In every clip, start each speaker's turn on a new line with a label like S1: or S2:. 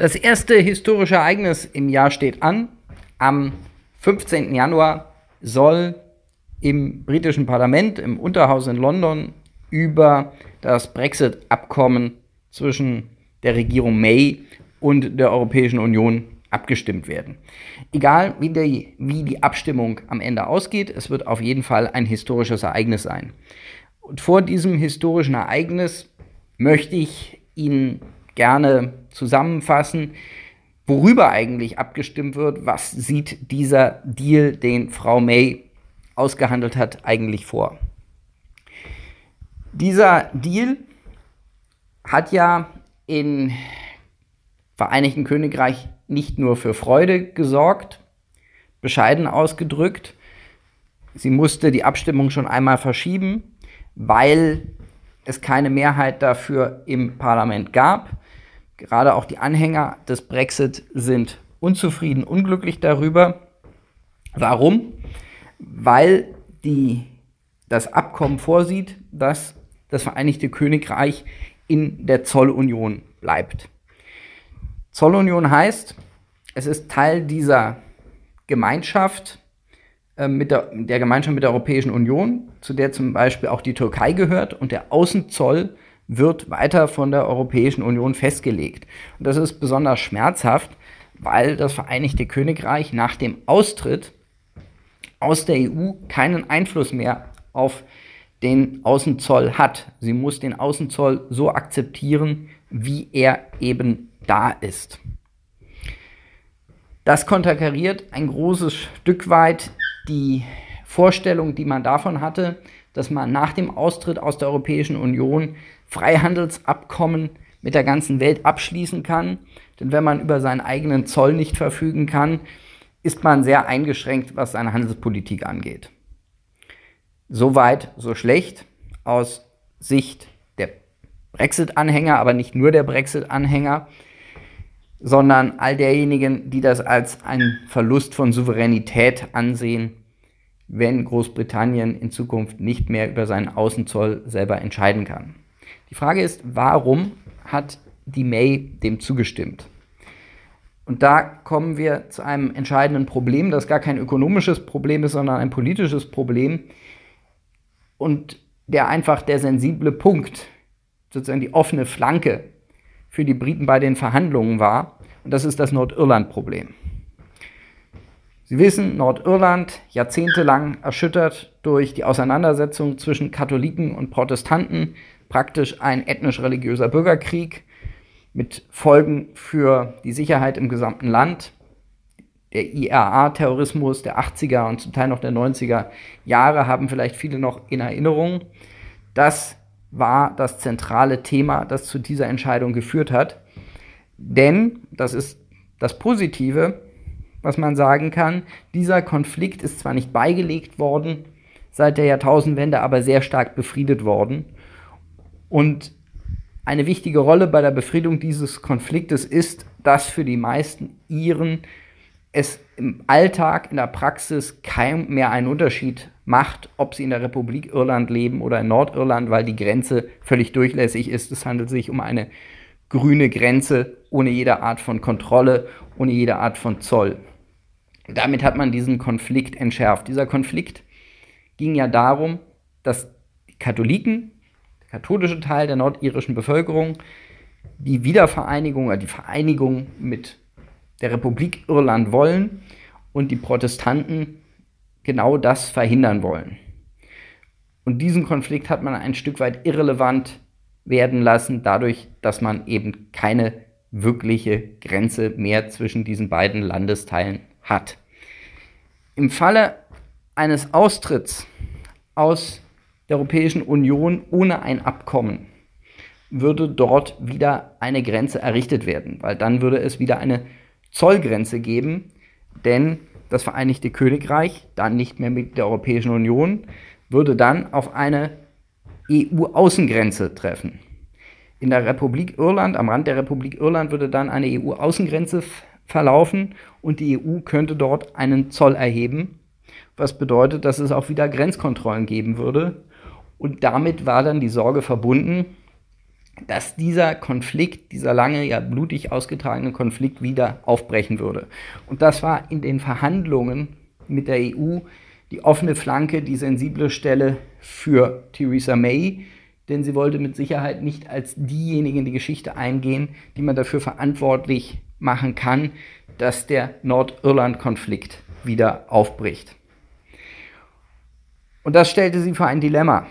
S1: Das erste historische Ereignis im Jahr steht an. Am 15. Januar soll im britischen Parlament, im Unterhaus in London, über das Brexit-Abkommen zwischen der Regierung May und der Europäischen Union abgestimmt werden. Egal wie die, wie die Abstimmung am Ende ausgeht, es wird auf jeden Fall ein historisches Ereignis sein. Und vor diesem historischen Ereignis möchte ich Ihnen gerne zusammenfassen, worüber eigentlich abgestimmt wird, was sieht dieser Deal, den Frau May ausgehandelt hat, eigentlich vor. Dieser Deal hat ja in Vereinigten Königreich nicht nur für Freude gesorgt, bescheiden ausgedrückt. Sie musste die Abstimmung schon einmal verschieben, weil es keine Mehrheit dafür im Parlament gab. Gerade auch die Anhänger des Brexit sind unzufrieden, unglücklich darüber. Warum? Weil die, das Abkommen vorsieht, dass das Vereinigte Königreich in der Zollunion bleibt. Zollunion heißt, es ist Teil dieser Gemeinschaft äh, mit der, der Gemeinschaft mit der Europäischen Union, zu der zum Beispiel auch die Türkei gehört und der Außenzoll wird weiter von der Europäischen Union festgelegt. Und das ist besonders schmerzhaft, weil das Vereinigte Königreich nach dem Austritt aus der EU keinen Einfluss mehr auf den Außenzoll hat. Sie muss den Außenzoll so akzeptieren, wie er eben da ist. Das konterkariert ein großes Stück weit die Vorstellung, die man davon hatte, dass man nach dem Austritt aus der Europäischen Union Freihandelsabkommen mit der ganzen Welt abschließen kann. Denn wenn man über seinen eigenen Zoll nicht verfügen kann, ist man sehr eingeschränkt, was seine Handelspolitik angeht. Soweit, so schlecht aus Sicht der Brexit-Anhänger, aber nicht nur der Brexit-Anhänger, sondern all derjenigen, die das als einen Verlust von Souveränität ansehen, wenn Großbritannien in Zukunft nicht mehr über seinen Außenzoll selber entscheiden kann. Die Frage ist, warum hat die May dem zugestimmt? Und da kommen wir zu einem entscheidenden Problem, das gar kein ökonomisches Problem ist, sondern ein politisches Problem. Und der einfach der sensible Punkt, sozusagen die offene Flanke für die Briten bei den Verhandlungen war. Und das ist das Nordirland-Problem. Sie wissen, Nordirland jahrzehntelang erschüttert durch die Auseinandersetzung zwischen Katholiken und Protestanten, praktisch ein ethnisch-religiöser Bürgerkrieg mit Folgen für die Sicherheit im gesamten Land. Der IRA-Terrorismus der 80er und zum Teil noch der 90er Jahre haben vielleicht viele noch in Erinnerung. Das war das zentrale Thema, das zu dieser Entscheidung geführt hat. Denn, das ist das Positive, was man sagen kann, dieser Konflikt ist zwar nicht beigelegt worden seit der Jahrtausendwende, aber sehr stark befriedet worden. Und eine wichtige Rolle bei der Befriedung dieses Konfliktes ist, dass für die meisten Iren es im Alltag, in der Praxis kein mehr einen Unterschied macht, ob sie in der Republik Irland leben oder in Nordirland, weil die Grenze völlig durchlässig ist. Es handelt sich um eine grüne Grenze ohne jede Art von Kontrolle, ohne jede Art von Zoll. Damit hat man diesen Konflikt entschärft. Dieser Konflikt ging ja darum, dass die Katholiken katholische Teil der nordirischen Bevölkerung die Wiedervereinigung oder die Vereinigung mit der Republik Irland wollen und die Protestanten genau das verhindern wollen. Und diesen Konflikt hat man ein Stück weit irrelevant werden lassen, dadurch, dass man eben keine wirkliche Grenze mehr zwischen diesen beiden Landesteilen hat. Im Falle eines Austritts aus der Europäischen Union ohne ein Abkommen würde dort wieder eine Grenze errichtet werden, weil dann würde es wieder eine Zollgrenze geben, denn das Vereinigte Königreich, dann nicht mehr mit der Europäischen Union, würde dann auf eine EU-Außengrenze treffen. In der Republik Irland, am Rand der Republik Irland, würde dann eine EU-Außengrenze verlaufen und die EU könnte dort einen Zoll erheben, was bedeutet, dass es auch wieder Grenzkontrollen geben würde und damit war dann die Sorge verbunden, dass dieser Konflikt, dieser lange, ja blutig ausgetragene Konflikt wieder aufbrechen würde. Und das war in den Verhandlungen mit der EU die offene Flanke, die sensible Stelle für Theresa May, denn sie wollte mit Sicherheit nicht als diejenige in die Geschichte eingehen, die man dafür verantwortlich machen kann, dass der Nordirland-Konflikt wieder aufbricht. Und das stellte sie vor ein Dilemma.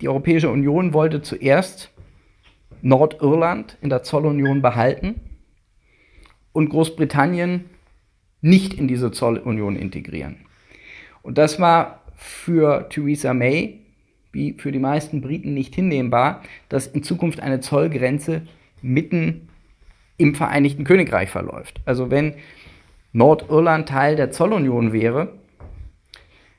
S1: Die Europäische Union wollte zuerst Nordirland in der Zollunion behalten und Großbritannien nicht in diese Zollunion integrieren. Und das war für Theresa May wie für die meisten Briten nicht hinnehmbar, dass in Zukunft eine Zollgrenze mitten im Vereinigten Königreich verläuft. Also wenn Nordirland Teil der Zollunion wäre,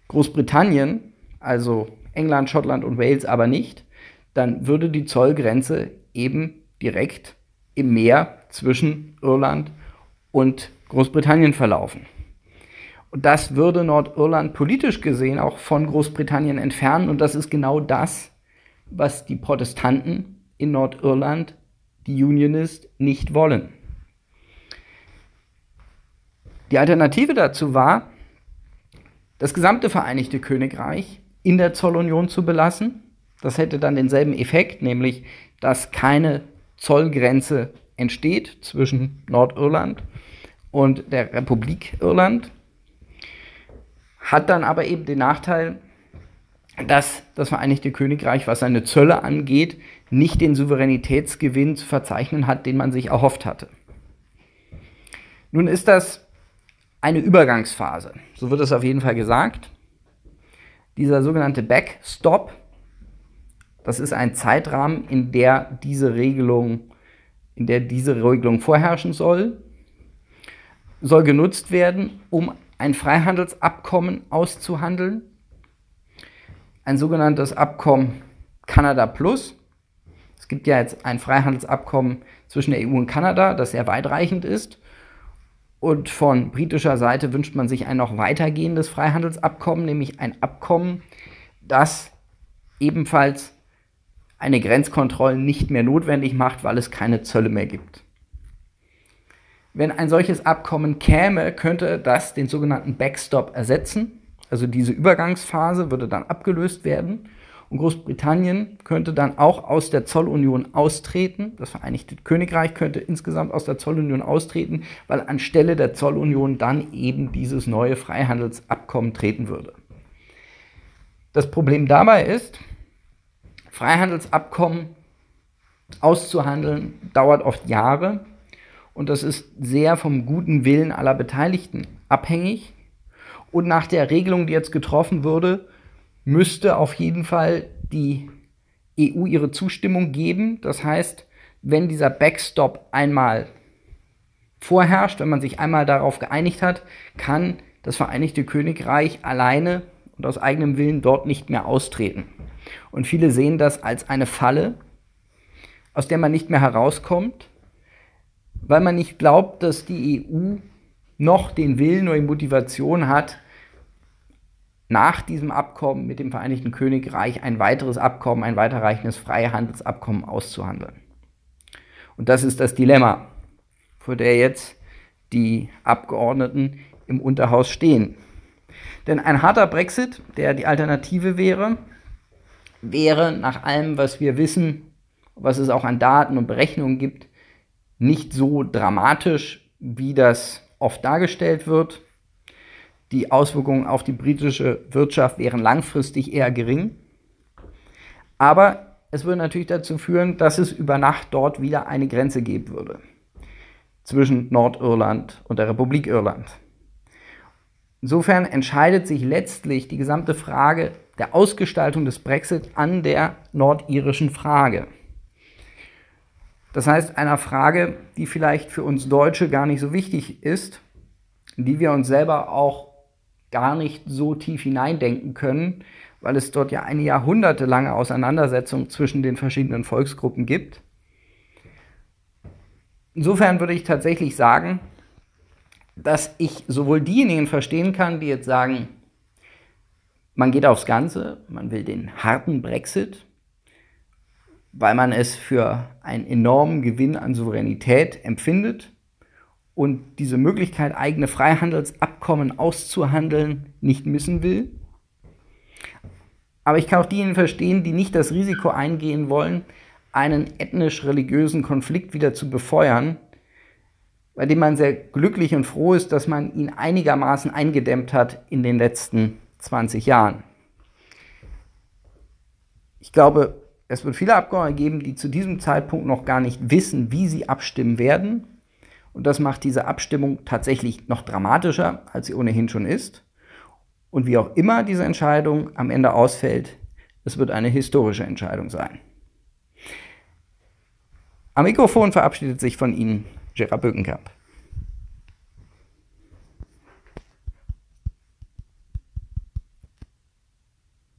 S1: Großbritannien, also England, Schottland und Wales aber nicht, dann würde die Zollgrenze eben direkt im Meer zwischen Irland und Großbritannien verlaufen. Und das würde Nordirland politisch gesehen auch von Großbritannien entfernen. Und das ist genau das, was die Protestanten in Nordirland, die Unionist, nicht wollen. Die Alternative dazu war, das gesamte Vereinigte Königreich in der Zollunion zu belassen. Das hätte dann denselben Effekt, nämlich dass keine Zollgrenze entsteht zwischen Nordirland und der Republik Irland hat dann aber eben den Nachteil, dass das Vereinigte Königreich, was seine Zölle angeht, nicht den Souveränitätsgewinn zu verzeichnen hat, den man sich erhofft hatte. Nun ist das eine Übergangsphase, so wird es auf jeden Fall gesagt. Dieser sogenannte Backstop, das ist ein Zeitrahmen, in der diese Regelung, in der diese Regelung vorherrschen soll, soll genutzt werden, um ein Freihandelsabkommen auszuhandeln, ein sogenanntes Abkommen Kanada Plus. Es gibt ja jetzt ein Freihandelsabkommen zwischen der EU und Kanada, das sehr weitreichend ist. Und von britischer Seite wünscht man sich ein noch weitergehendes Freihandelsabkommen, nämlich ein Abkommen, das ebenfalls eine Grenzkontrolle nicht mehr notwendig macht, weil es keine Zölle mehr gibt. Wenn ein solches Abkommen käme, könnte das den sogenannten Backstop ersetzen. Also diese Übergangsphase würde dann abgelöst werden. Und Großbritannien könnte dann auch aus der Zollunion austreten. Das Vereinigte Königreich könnte insgesamt aus der Zollunion austreten, weil anstelle der Zollunion dann eben dieses neue Freihandelsabkommen treten würde. Das Problem dabei ist, Freihandelsabkommen auszuhandeln dauert oft Jahre und das ist sehr vom guten Willen aller Beteiligten abhängig. Und nach der Regelung, die jetzt getroffen würde, müsste auf jeden Fall die EU ihre Zustimmung geben. Das heißt, wenn dieser Backstop einmal vorherrscht, wenn man sich einmal darauf geeinigt hat, kann das Vereinigte Königreich alleine und aus eigenem Willen dort nicht mehr austreten. Und viele sehen das als eine Falle, aus der man nicht mehr herauskommt weil man nicht glaubt, dass die EU noch den Willen oder die Motivation hat, nach diesem Abkommen mit dem Vereinigten Königreich ein weiteres Abkommen, ein weiterreichendes Freihandelsabkommen auszuhandeln. Und das ist das Dilemma, vor der jetzt die Abgeordneten im Unterhaus stehen. Denn ein harter Brexit, der die Alternative wäre, wäre nach allem, was wir wissen, was es auch an Daten und Berechnungen gibt, nicht so dramatisch, wie das oft dargestellt wird. Die Auswirkungen auf die britische Wirtschaft wären langfristig eher gering. Aber es würde natürlich dazu führen, dass es über Nacht dort wieder eine Grenze geben würde zwischen Nordirland und der Republik Irland. Insofern entscheidet sich letztlich die gesamte Frage der Ausgestaltung des Brexit an der nordirischen Frage. Das heißt, einer Frage, die vielleicht für uns Deutsche gar nicht so wichtig ist, die wir uns selber auch gar nicht so tief hineindenken können, weil es dort ja eine jahrhundertelange Auseinandersetzung zwischen den verschiedenen Volksgruppen gibt. Insofern würde ich tatsächlich sagen, dass ich sowohl diejenigen verstehen kann, die jetzt sagen, man geht aufs Ganze, man will den harten Brexit, weil man es für einen enormen Gewinn an Souveränität empfindet und diese Möglichkeit, eigene Freihandelsabkommen auszuhandeln, nicht missen will. Aber ich kann auch diejenigen verstehen, die nicht das Risiko eingehen wollen, einen ethnisch-religiösen Konflikt wieder zu befeuern, bei dem man sehr glücklich und froh ist, dass man ihn einigermaßen eingedämmt hat in den letzten 20 Jahren. Ich glaube, es wird viele Abgeordnete geben, die zu diesem Zeitpunkt noch gar nicht wissen, wie sie abstimmen werden. Und das macht diese Abstimmung tatsächlich noch dramatischer, als sie ohnehin schon ist. Und wie auch immer diese Entscheidung am Ende ausfällt, es wird eine historische Entscheidung sein. Am Mikrofon verabschiedet sich von Ihnen Gerard Bökenkamp.